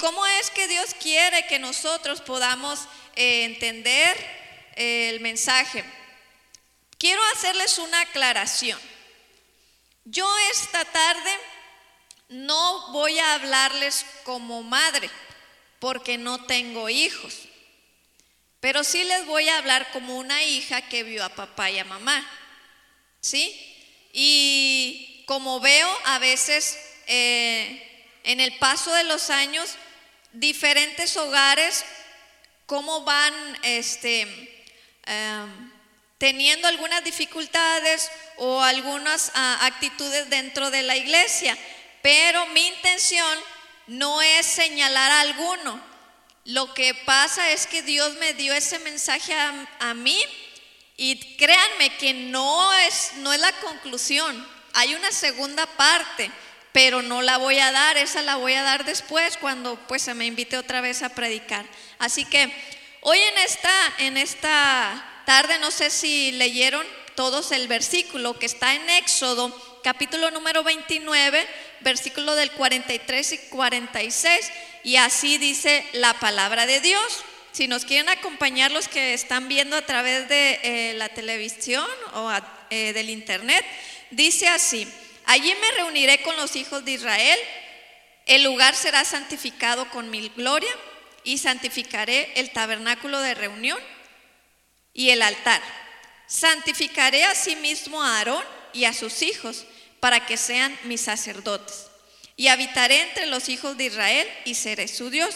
cómo es que Dios quiere que nosotros podamos eh, entender eh, el mensaje? Quiero hacerles una aclaración. Yo esta tarde no voy a hablarles como madre, porque no tengo hijos, pero sí les voy a hablar como una hija que vio a papá y a mamá, ¿sí? Y como veo a veces eh, en el paso de los años, diferentes hogares, cómo van este, em, teniendo algunas dificultades o algunas ah, actitudes dentro de la iglesia. Pero mi intención no es señalar a alguno. Lo que pasa es que Dios me dio ese mensaje a, a mí y créanme que no es, no es la conclusión. Hay una segunda parte pero no la voy a dar, esa la voy a dar después cuando pues se me invite otra vez a predicar. Así que hoy en esta, en esta tarde, no sé si leyeron todos el versículo que está en Éxodo, capítulo número 29, versículo del 43 y 46, y así dice la palabra de Dios. Si nos quieren acompañar los que están viendo a través de eh, la televisión o eh, del internet, dice así. Allí me reuniré con los hijos de Israel, el lugar será santificado con mi gloria y santificaré el tabernáculo de reunión y el altar. Santificaré asimismo a Aarón y a sus hijos para que sean mis sacerdotes. Y habitaré entre los hijos de Israel y seré su Dios.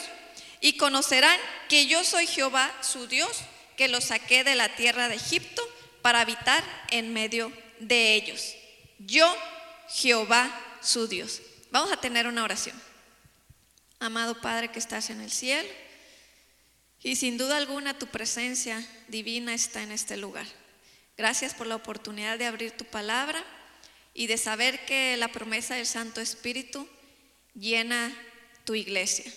Y conocerán que yo soy Jehová su Dios, que los saqué de la tierra de Egipto para habitar en medio de ellos. Yo Jehová su Dios. Vamos a tener una oración. Amado Padre que estás en el cielo, y sin duda alguna tu presencia divina está en este lugar. Gracias por la oportunidad de abrir tu palabra y de saber que la promesa del Santo Espíritu llena tu iglesia.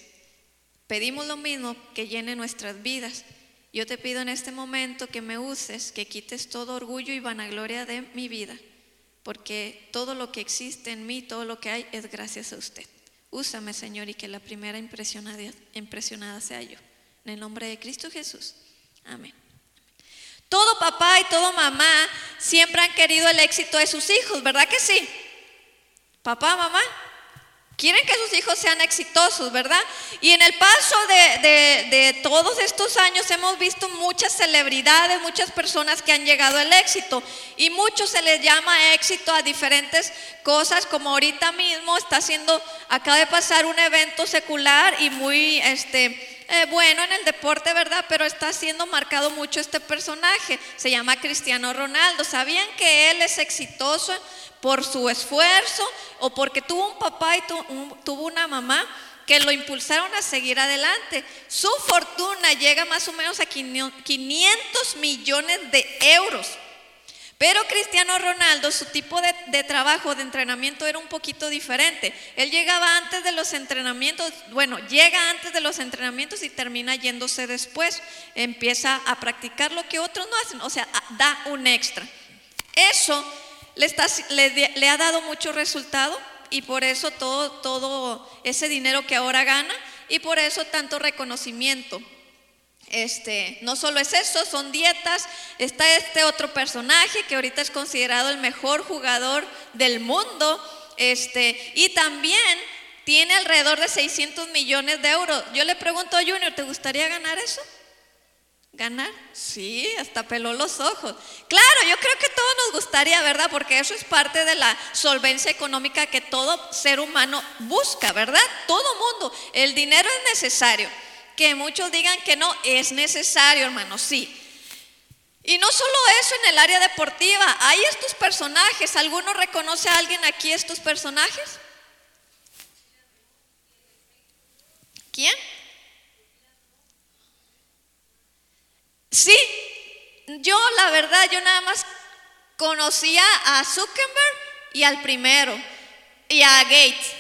Pedimos lo mismo que llene nuestras vidas. Yo te pido en este momento que me uses, que quites todo orgullo y vanagloria de mi vida porque todo lo que existe en mí, todo lo que hay, es gracias a usted. Úsame, Señor, y que la primera impresionada, impresionada sea yo. En el nombre de Cristo Jesús. Amén. Todo papá y todo mamá siempre han querido el éxito de sus hijos, ¿verdad que sí? Papá, mamá, Quieren que sus hijos sean exitosos, ¿verdad? Y en el paso de, todos estos años hemos visto muchas celebridades, muchas personas que han llegado al éxito. Y mucho se les llama éxito a diferentes cosas, como ahorita mismo está haciendo, acaba de pasar un evento secular y muy, este, eh, bueno en el deporte, ¿verdad? Pero está siendo marcado mucho este personaje. Se llama Cristiano Ronaldo. ¿Sabían que él es exitoso? por su esfuerzo o porque tuvo un papá y tuvo una mamá que lo impulsaron a seguir adelante. Su fortuna llega más o menos a 500 millones de euros. Pero Cristiano Ronaldo, su tipo de, trabajo, de entrenamiento era un poquito diferente. Él llegaba antes de los entrenamientos, bueno, llega antes de los entrenamientos y termina yéndose después. Empieza a practicar lo que otros no hacen, o sea, da un extra. Eso le, ha dado mucho resultado y por eso todo ese dinero que ahora gana y por eso tanto reconocimiento. Este, no solo es eso, son dietas. Está este otro personaje que ahorita es considerado el mejor jugador del mundo. Este, y también tiene alrededor de 600 millones de euros. Yo le pregunto a Junior, ¿te gustaría ganar eso? ¿Ganar? Sí, hasta peló los ojos. Claro, yo creo que todos nos gustaría, ¿verdad? Porque eso es parte de la solvencia económica que todo ser humano busca, ¿verdad? Todo mundo. El dinero es necesario. Que muchos digan que no, es necesario, hermano, sí. Y no solo eso en el área deportiva, hay estos personajes. ¿Alguno reconoce a alguien aquí estos personajes? ¿Quién? Sí, yo la verdad, yo nada más conocía a Zuckerberg y al primero, y a Gates.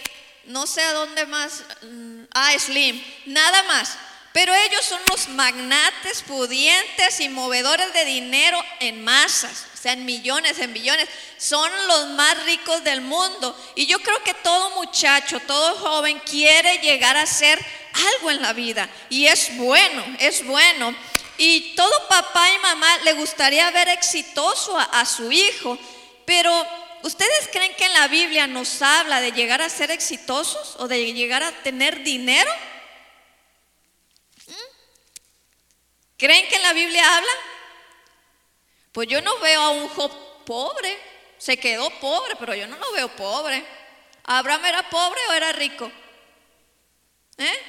No sé a dónde más, mm, a Slim, nada más. Pero ellos son los magnates pudientes y movedores de dinero en masas, o sea, en millones, en billones. Son los más ricos del mundo. Y yo creo que todo muchacho, todo joven quiere llegar a ser algo en la vida y es bueno, es bueno. Y todo papá y mamá le gustaría ver exitoso a, su hijo, pero ¿ustedes creen que en la Biblia nos habla de llegar a ser exitosos o de llegar a tener dinero? ¿Creen que la Biblia habla? Pues yo no veo a un Job pobre, se quedó pobre, pero yo no lo veo pobre. ¿Abraham era pobre o era rico? ¿Eh?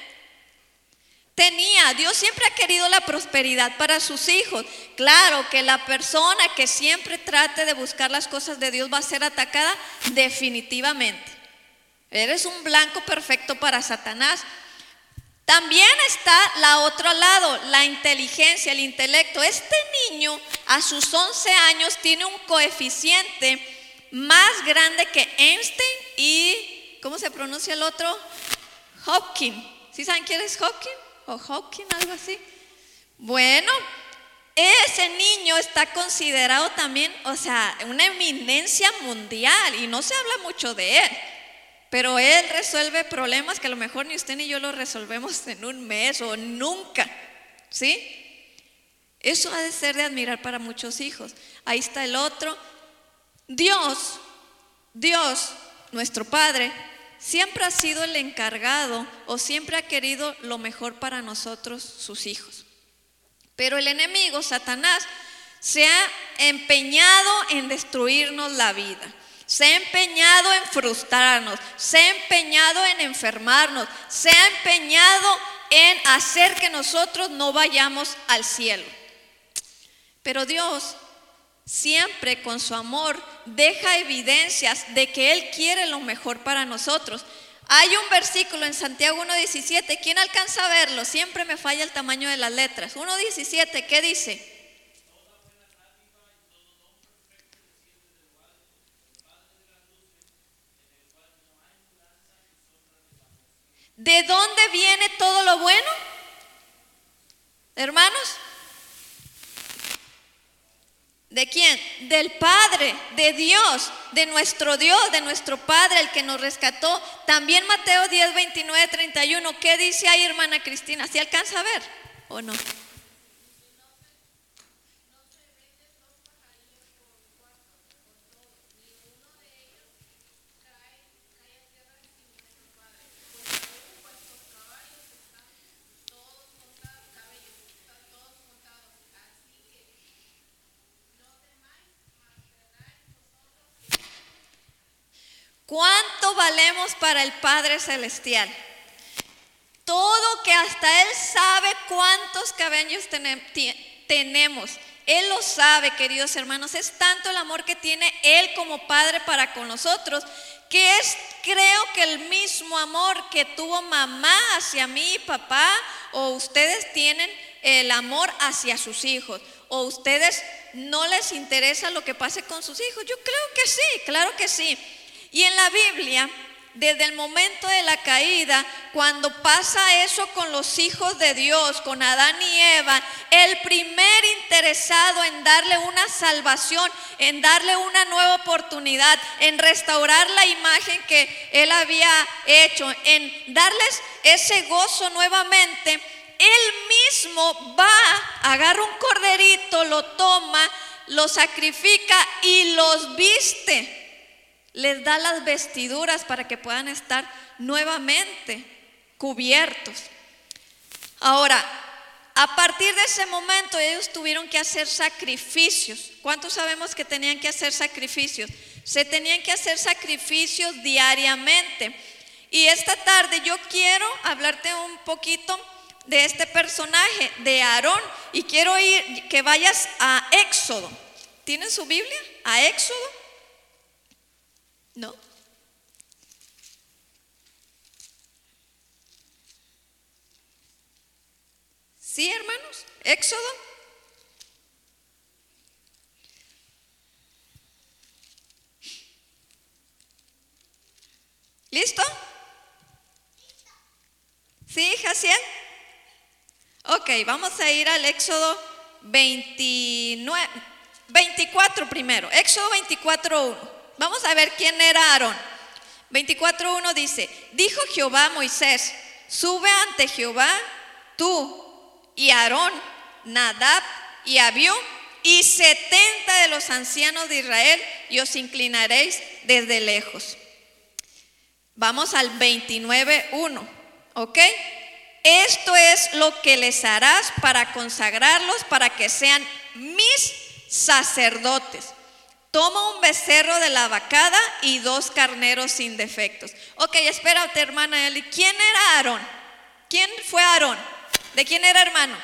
Tenía, Dios siempre ha querido la prosperidad para sus hijos. Claro que la persona que siempre trate de buscar las cosas de Dios va a ser atacada definitivamente. Eres un blanco perfecto para Satanás. También está la otro lado, la inteligencia, el intelecto. Este niño a sus 11 años tiene un coeficiente más grande que Einstein y, ¿cómo se pronuncia el otro? Hopkins. ¿Sí saben quién es Hopkins? o Hawking, algo así. Bueno, ese niño está considerado también, o sea, una eminencia mundial y no se habla mucho de él. Pero él resuelve problemas que a lo mejor ni usted ni yo lo resolvemos en un mes o nunca. ¿Sí? Eso ha de ser de admirar para muchos hijos. Ahí está el otro. Dios, Dios, nuestro Padre, siempre ha sido el encargado o siempre ha querido lo mejor para nosotros, sus hijos. Pero el enemigo, Satanás, se ha empeñado en destruirnos la vida. Se ha empeñado en frustrarnos, se ha empeñado en enfermarnos, se ha empeñado en hacer que nosotros no vayamos al cielo. Pero Dios siempre con su amor deja evidencias de que Él quiere lo mejor para nosotros. Hay un versículo en Santiago 1.17, ¿quién alcanza a verlo? Siempre me falla el tamaño de las letras. 1.17, ¿qué dice? ¿De dónde viene todo lo bueno? Hermanos, ¿De quién? Del Padre, de Dios, de nuestro Dios, de nuestro Padre, el que nos rescató. También Mateo 10, 29, 31. ¿Qué dice ahí, hermana Cristina? ¿Si alcanza a ver o no? ¿Cuánto valemos para el Padre Celestial? Todo que hasta Él sabe cuántos cabellos tenemos. Él lo sabe, queridos hermanos. Es tanto el amor que tiene Él como Padre para con nosotros, que es, creo que el mismo amor que tuvo mamá hacia mí, papá, o ustedes tienen el amor hacia sus hijos, o ustedes no les interesa lo que pase con sus hijos. Yo creo que sí, claro que sí. Y en la Biblia, desde el momento de la caída, cuando pasa eso con los hijos de Dios, con Adán y Eva, el primer interesado en darle una salvación, en darle una nueva oportunidad, en restaurar la imagen que él había hecho, en darles ese gozo nuevamente, él mismo va, agarra un corderito, lo toma, lo sacrifica y los viste les da las vestiduras para que puedan estar nuevamente cubiertos. Ahora, a partir de ese momento ellos tuvieron que hacer sacrificios. ¿Cuántos sabemos que tenían que hacer sacrificios? Se tenían que hacer sacrificios diariamente. Y esta tarde yo quiero hablarte un poquito de este personaje, de Aarón, y quiero ir que vayas a Éxodo. ¿Tienen su Biblia? A Éxodo ¿No? ¿Sí, hermanos? Éxodo. ¿Listo? ¿Sí, Jaciel? Ok, vamos a ir al Éxodo 29, 24 primero. Éxodo 24, 1. Vamos a ver quién era Aarón. 24.1 dice, dijo Jehová a Moisés, sube ante Jehová tú y Aarón, Nadab y Abiú y setenta de los ancianos de Israel y os inclinaréis desde lejos. Vamos al 29.1, ¿ok? Esto es lo que les harás para consagrarlos, para que sean mis sacerdotes. Toma un becerro de la vacada y dos carneros sin defectos. Ok, espérate, hermana Eli. ¿Quién era Aarón? ¿Quién fue Aarón? ¿De quién era hermano?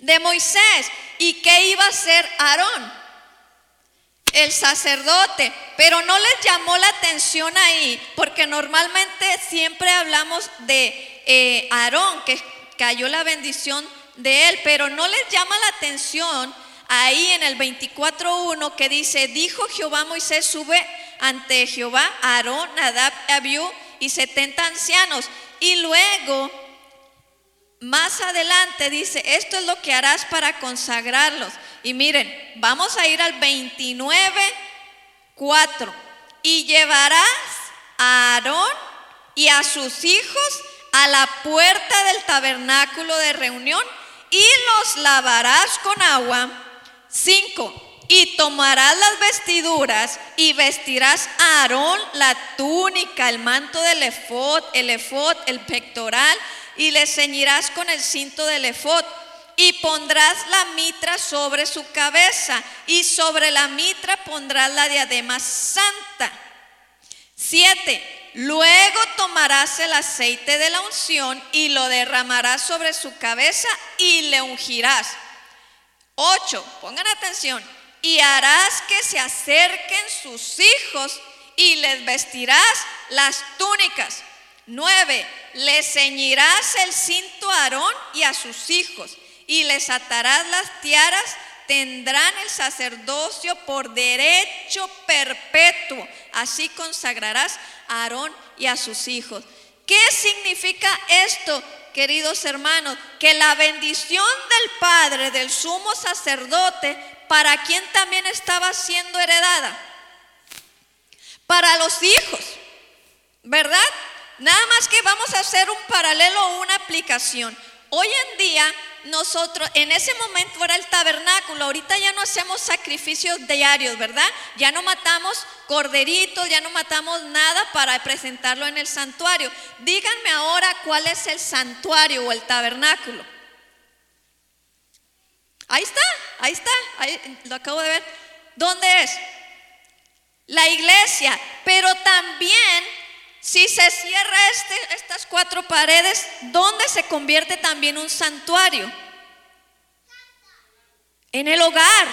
De Moisés. ¿Y qué iba a ser Aarón? El sacerdote. Pero no les llamó la atención ahí, porque normalmente siempre hablamos de eh, Aarón, que cayó la bendición de él, pero no les llama la atención ahí en el 24.1 que dice, dijo Jehová Moisés, sube ante Jehová Aarón, Nadab, Abiú y 70 ancianos. Y luego, más adelante dice, esto es lo que harás para consagrarlos. Y miren, vamos a ir al 29.4. Y llevarás a Aarón y a sus hijos a la puerta del tabernáculo de reunión y los lavarás con agua 5. Y tomarás las vestiduras y vestirás a Aarón la túnica, el manto del efod, el efod, el pectoral, y le ceñirás con el cinto del efod. Y pondrás la mitra sobre su cabeza, y sobre la mitra pondrás la diadema santa. 7. Luego tomarás el aceite de la unción y lo derramarás sobre su cabeza y le ungirás. 8. Pongan atención. Y harás que se acerquen sus hijos y les vestirás las túnicas. 9. Le ceñirás el cinto a Aarón y a sus hijos y les atarás las tiaras. Tendrán el sacerdocio por derecho perpetuo. Así consagrarás a Aarón y a sus hijos. ¿Qué significa esto? Queridos hermanos, que la bendición del Padre, del sumo sacerdote, para quien también estaba siendo heredada. Para los hijos, ¿verdad? Nada más que vamos a hacer un paralelo o una aplicación. Hoy en día nosotros, en ese momento era el tabernáculo, ahorita ya no hacemos sacrificios diarios, ¿verdad? Ya no matamos corderitos, ya no matamos nada para presentarlo en el santuario. Díganme ahora cuál es el santuario o el tabernáculo. Ahí está, ahí está, ahí, lo acabo de ver. ¿Dónde es? La iglesia, pero también si se cierra este, estas cuatro paredes, ¿dónde se convierte también un santuario? En el hogar.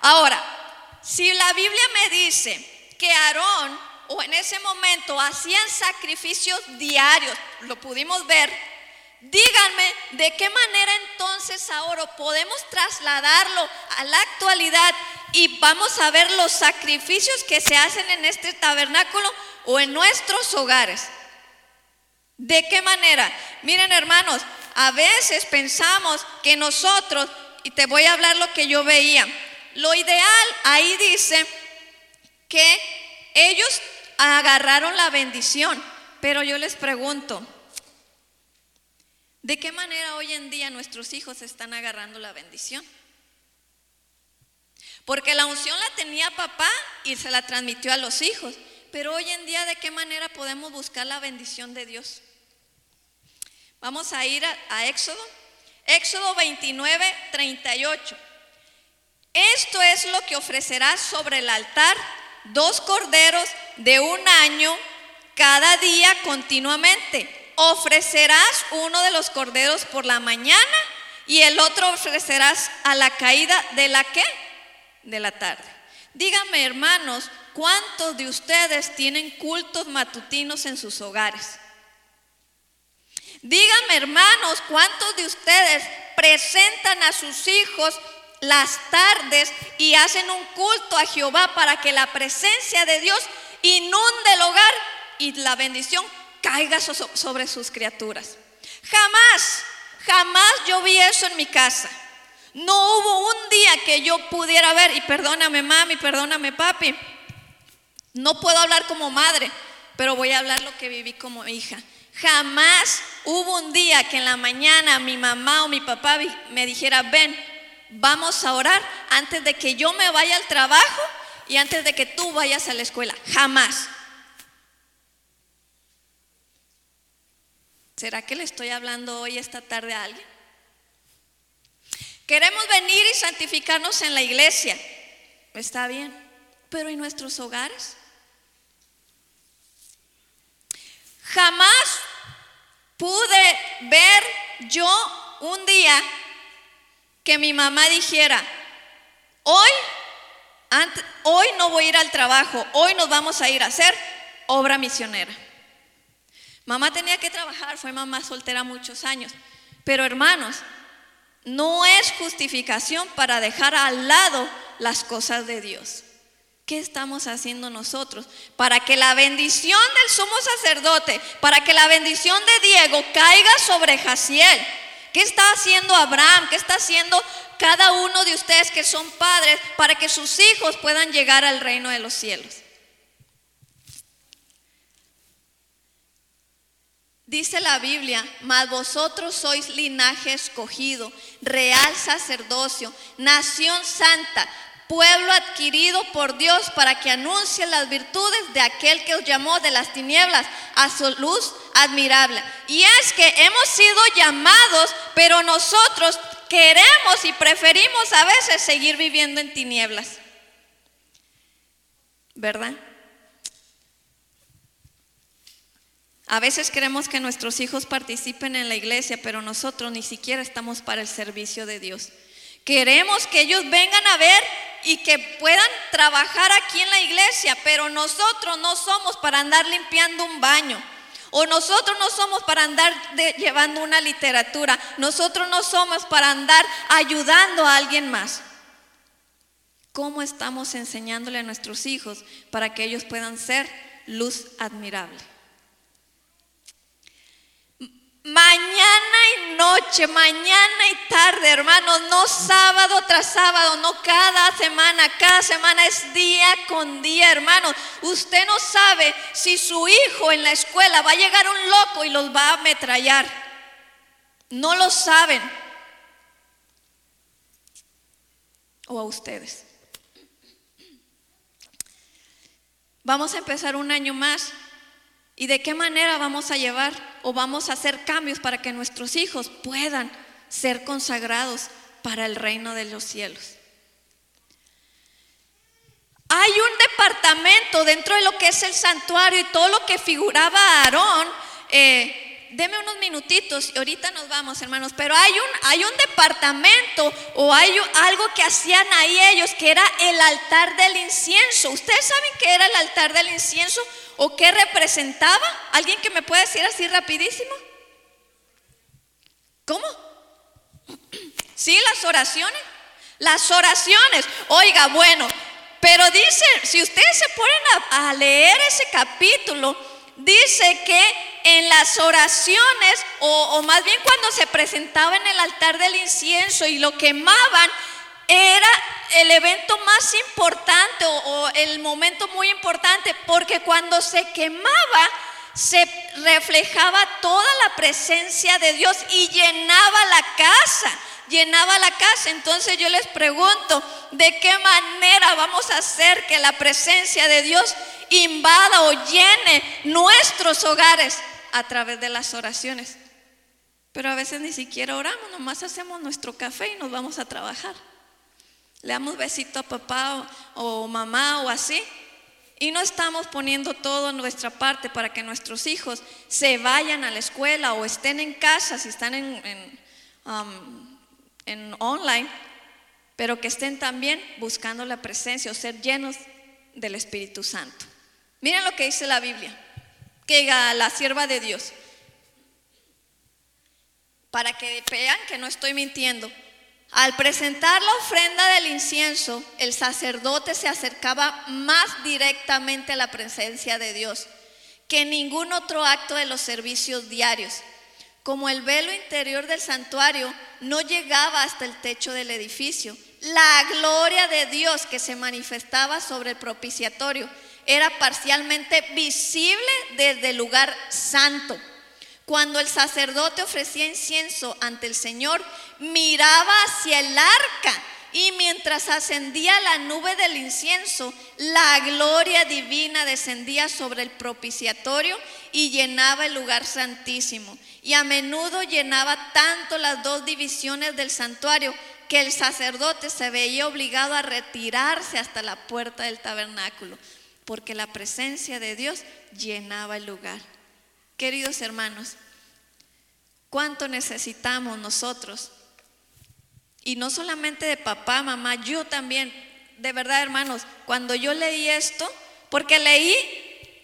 Ahora, si la Biblia me dice que Aarón o en ese momento hacían sacrificios diarios, lo pudimos ver, díganme de qué manera entonces ahora podemos trasladarlo a la actualidad y vamos a ver los sacrificios que se hacen en este tabernáculo o en nuestros hogares. ¿De qué manera? Miren hermanos, a veces pensamos que nosotros, y te voy a hablar lo que yo veía, lo ideal ahí dice que ellos agarraron la bendición, pero yo les pregunto, ¿de qué manera hoy en día nuestros hijos están agarrando la bendición? Porque la unción la tenía papá y se la transmitió a los hijos. Pero hoy en día, ¿de qué manera podemos buscar la bendición de Dios? Vamos a ir a, Éxodo. Éxodo 29, 38. Esto es lo que ofrecerás sobre el altar, dos corderos de un año cada día continuamente. Ofrecerás uno de los corderos por la mañana y el otro ofrecerás a la caída de la qué? De la tarde. Díganme, hermanos, ¿cuántos de ustedes tienen cultos matutinos en sus hogares? Díganme, hermanos, ¿cuántos de ustedes presentan a sus hijos las tardes y hacen un culto a Jehová para que la presencia de Dios inunde el hogar y la bendición caiga sobre sus criaturas? Jamás, jamás yo vi eso en mi casa. No hubo un día que yo pudiera ver, y perdóname mami, perdóname papi, no puedo hablar como madre, pero voy a hablar lo que viví como hija. Jamás hubo un día que en la mañana mi mamá o mi papá me dijera, ven, vamos a orar antes de que yo me vaya al trabajo y antes de que tú vayas a la escuela. Jamás. ¿Será que le estoy hablando hoy esta tarde a alguien? Queremos venir y santificarnos en la iglesia. Está bien, pero ¿y nuestros hogares? Jamás pude ver yo un día que mi mamá dijera, hoy, hoy no voy a ir al trabajo, hoy nos vamos a ir a hacer obra misionera. Mamá tenía que trabajar, fue mamá soltera muchos años. Pero hermanos, no es justificación para dejar al lado las cosas de Dios. ¿Qué estamos haciendo nosotros? Para que la bendición del sumo sacerdote, para que la bendición de Diego caiga sobre Jaciel. ¿Qué está haciendo Abraham? ¿Qué está haciendo cada uno de ustedes que son padres para que sus hijos puedan llegar al reino de los cielos? Dice la Biblia, mas vosotros sois linaje escogido, real sacerdocio, nación santa, pueblo adquirido por Dios para que anuncie las virtudes de aquel que os llamó de las tinieblas a su luz admirable. Y es que hemos sido llamados, pero nosotros queremos y preferimos a veces seguir viviendo en tinieblas. ¿Verdad? A veces queremos que nuestros hijos participen en la iglesia, pero nosotros ni siquiera estamos para el servicio de Dios. Queremos que ellos vengan a ver y que puedan trabajar aquí en la iglesia, pero nosotros no somos para andar limpiando un baño. O nosotros no somos para andar llevando una literatura. Nosotros no somos para andar ayudando a alguien más. ¿Cómo estamos enseñándole a nuestros hijos para que ellos puedan ser luz admirable? Mañana y noche, mañana y tarde, hermanos, no sábado tras sábado, no cada semana, cada semana es día con día, hermanos. Usted no sabe si su hijo en la escuela va a llegar un loco y los va a ametrallar. No lo saben. O a ustedes. Vamos a empezar un año más ¿Y de qué manera vamos a llevar o vamos a hacer cambios para que nuestros hijos puedan ser consagrados para el reino de los cielos? Hay un departamento dentro de lo que es el santuario y todo lo que figuraba Aarón. Eh, deme unos minutitos y ahorita nos vamos, hermanos. Pero hay un, hay un departamento o hay algo que hacían ahí ellos que era el altar del incienso. ¿Ustedes saben qué era el altar del incienso? ¿O qué representaba? ¿Alguien que me pueda decir así rapidísimo? ¿Cómo? Sí, las oraciones. Las oraciones. Oiga, bueno, pero dice, si ustedes se ponen a, leer ese capítulo, dice que en las oraciones, o, o, más bien cuando se presentaba en el altar del incienso y lo quemaban, era el evento más importante o, el momento muy importante porque cuando se quemaba se reflejaba toda la presencia de Dios y llenaba la casa, llenaba la casa. Entonces yo les pregunto, ¿de qué manera vamos a hacer que la presencia de Dios invada o llene nuestros hogares a través de las oraciones? Pero a veces ni siquiera oramos, nomás hacemos nuestro café y nos vamos a trabajar. Le damos besito a papá o, mamá o así. Y no estamos poniendo todo en nuestra parte para que nuestros hijos se vayan a la escuela o estén en casa, si están en, um, online, pero que estén también buscando la presencia o ser llenos del Espíritu Santo. Miren lo que dice la Biblia, que la sierva de Dios, para que vean que no estoy mintiendo. Al presentar la ofrenda del incienso, el sacerdote se acercaba más directamente a la presencia de Dios que ningún otro acto de los servicios diarios. Como el velo interior del santuario no llegaba hasta el techo del edificio, la gloria de Dios que se manifestaba sobre el propiciatorio era parcialmente visible desde el lugar santo. Cuando el sacerdote ofrecía incienso ante el Señor, miraba hacia el arca y mientras ascendía la nube del incienso, la gloria divina descendía sobre el propiciatorio y llenaba el lugar santísimo. Y a menudo llenaba tanto las dos divisiones del santuario que el sacerdote se veía obligado a retirarse hasta la puerta del tabernáculo, porque la presencia de Dios llenaba el lugar. Queridos hermanos, ¿cuánto necesitamos nosotros y no solamente de papá, mamá, yo también, de verdad hermanos, cuando yo leí esto, porque leí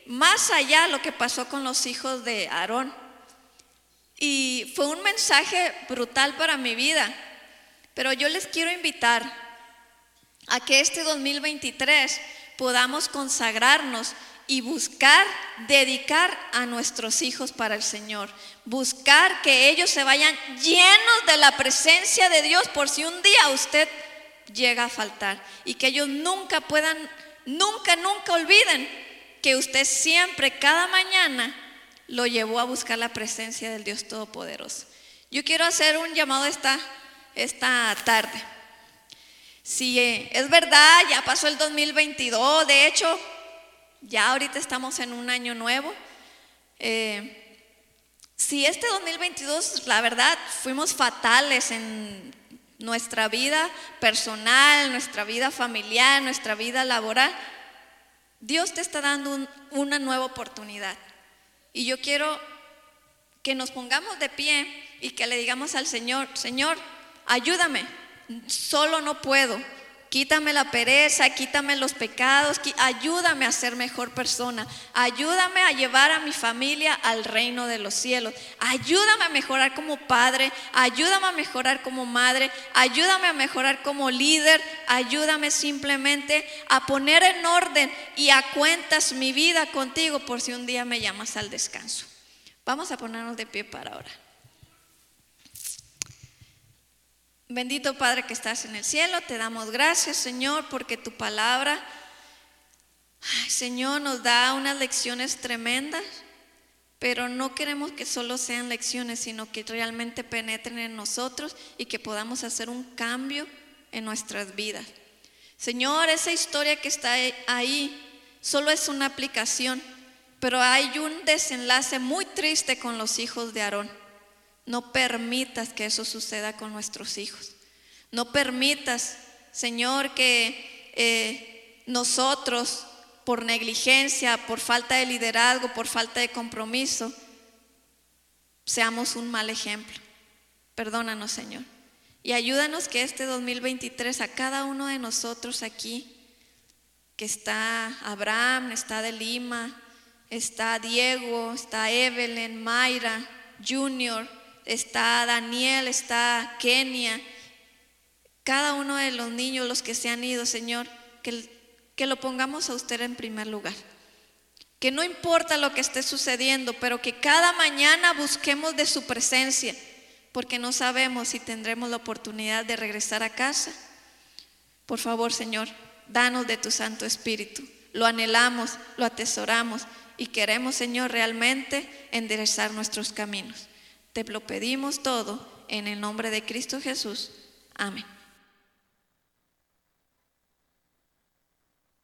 más allá lo que pasó con los hijos de Aarón. Y fue un mensaje brutal para mi vida. Pero yo les quiero invitar a que este 2023 podamos consagrarnos y buscar dedicar a nuestros hijos para el Señor. Buscar que ellos se vayan llenos de la presencia de Dios por si un día usted llega a faltar. Y que ellos nunca puedan, nunca, nunca olviden que usted siempre, cada mañana, lo llevó a buscar la presencia del Dios Todopoderoso. Yo quiero hacer un llamado esta, esta tarde. Si es verdad, ya pasó el 2022, de hecho, ya ahorita estamos en un año nuevo. Eh, si este 2022, la verdad, fuimos fatales en nuestra vida personal, nuestra vida familiar, nuestra vida laboral, Dios te está dando una nueva oportunidad. Y yo quiero que nos pongamos de pie y que le digamos al Señor, Señor, ayúdame, solo no puedo, Quítame la pereza, quítame los pecados, ayúdame a ser mejor persona, ayúdame a llevar a mi familia al reino de los cielos, ayúdame a mejorar como padre, ayúdame a mejorar como madre, ayúdame a mejorar como líder, ayúdame simplemente a poner en orden y a cuentas mi vida contigo por si un día me llamas al descanso. Vamos a ponernos de pie para ahora. Bendito Padre que estás en el cielo, te damos gracias Señor porque tu palabra, Señor, nos da unas lecciones tremendas, pero no queremos que solo sean lecciones, sino que realmente penetren en nosotros y que podamos hacer un cambio en nuestras vidas. Señor, esa historia que está ahí solo es una aplicación, pero hay un desenlace muy triste con los hijos de Aarón. No permitas que eso suceda con nuestros hijos. No permitas, Señor, que eh, nosotros, por negligencia, por falta de liderazgo, por falta de compromiso, seamos un mal ejemplo. Perdónanos, Señor. Y ayúdanos que este 2023 a cada uno de nosotros aquí, que está Abraham, está de Lima, está Diego, está Evelyn, Mayra, Junior, está Daniel, está Kenia, cada uno de los niños, los que se han ido, Señor, que, que lo pongamos a usted en primer lugar. Que no importa lo que esté sucediendo, pero que cada mañana busquemos de su presencia, porque no sabemos si tendremos la oportunidad de regresar a casa. Por favor, Señor, danos de tu Santo Espíritu. Lo anhelamos, lo atesoramos y queremos, Señor, realmente enderezar nuestros caminos. Te lo pedimos todo en el nombre de Cristo Jesús. Amén.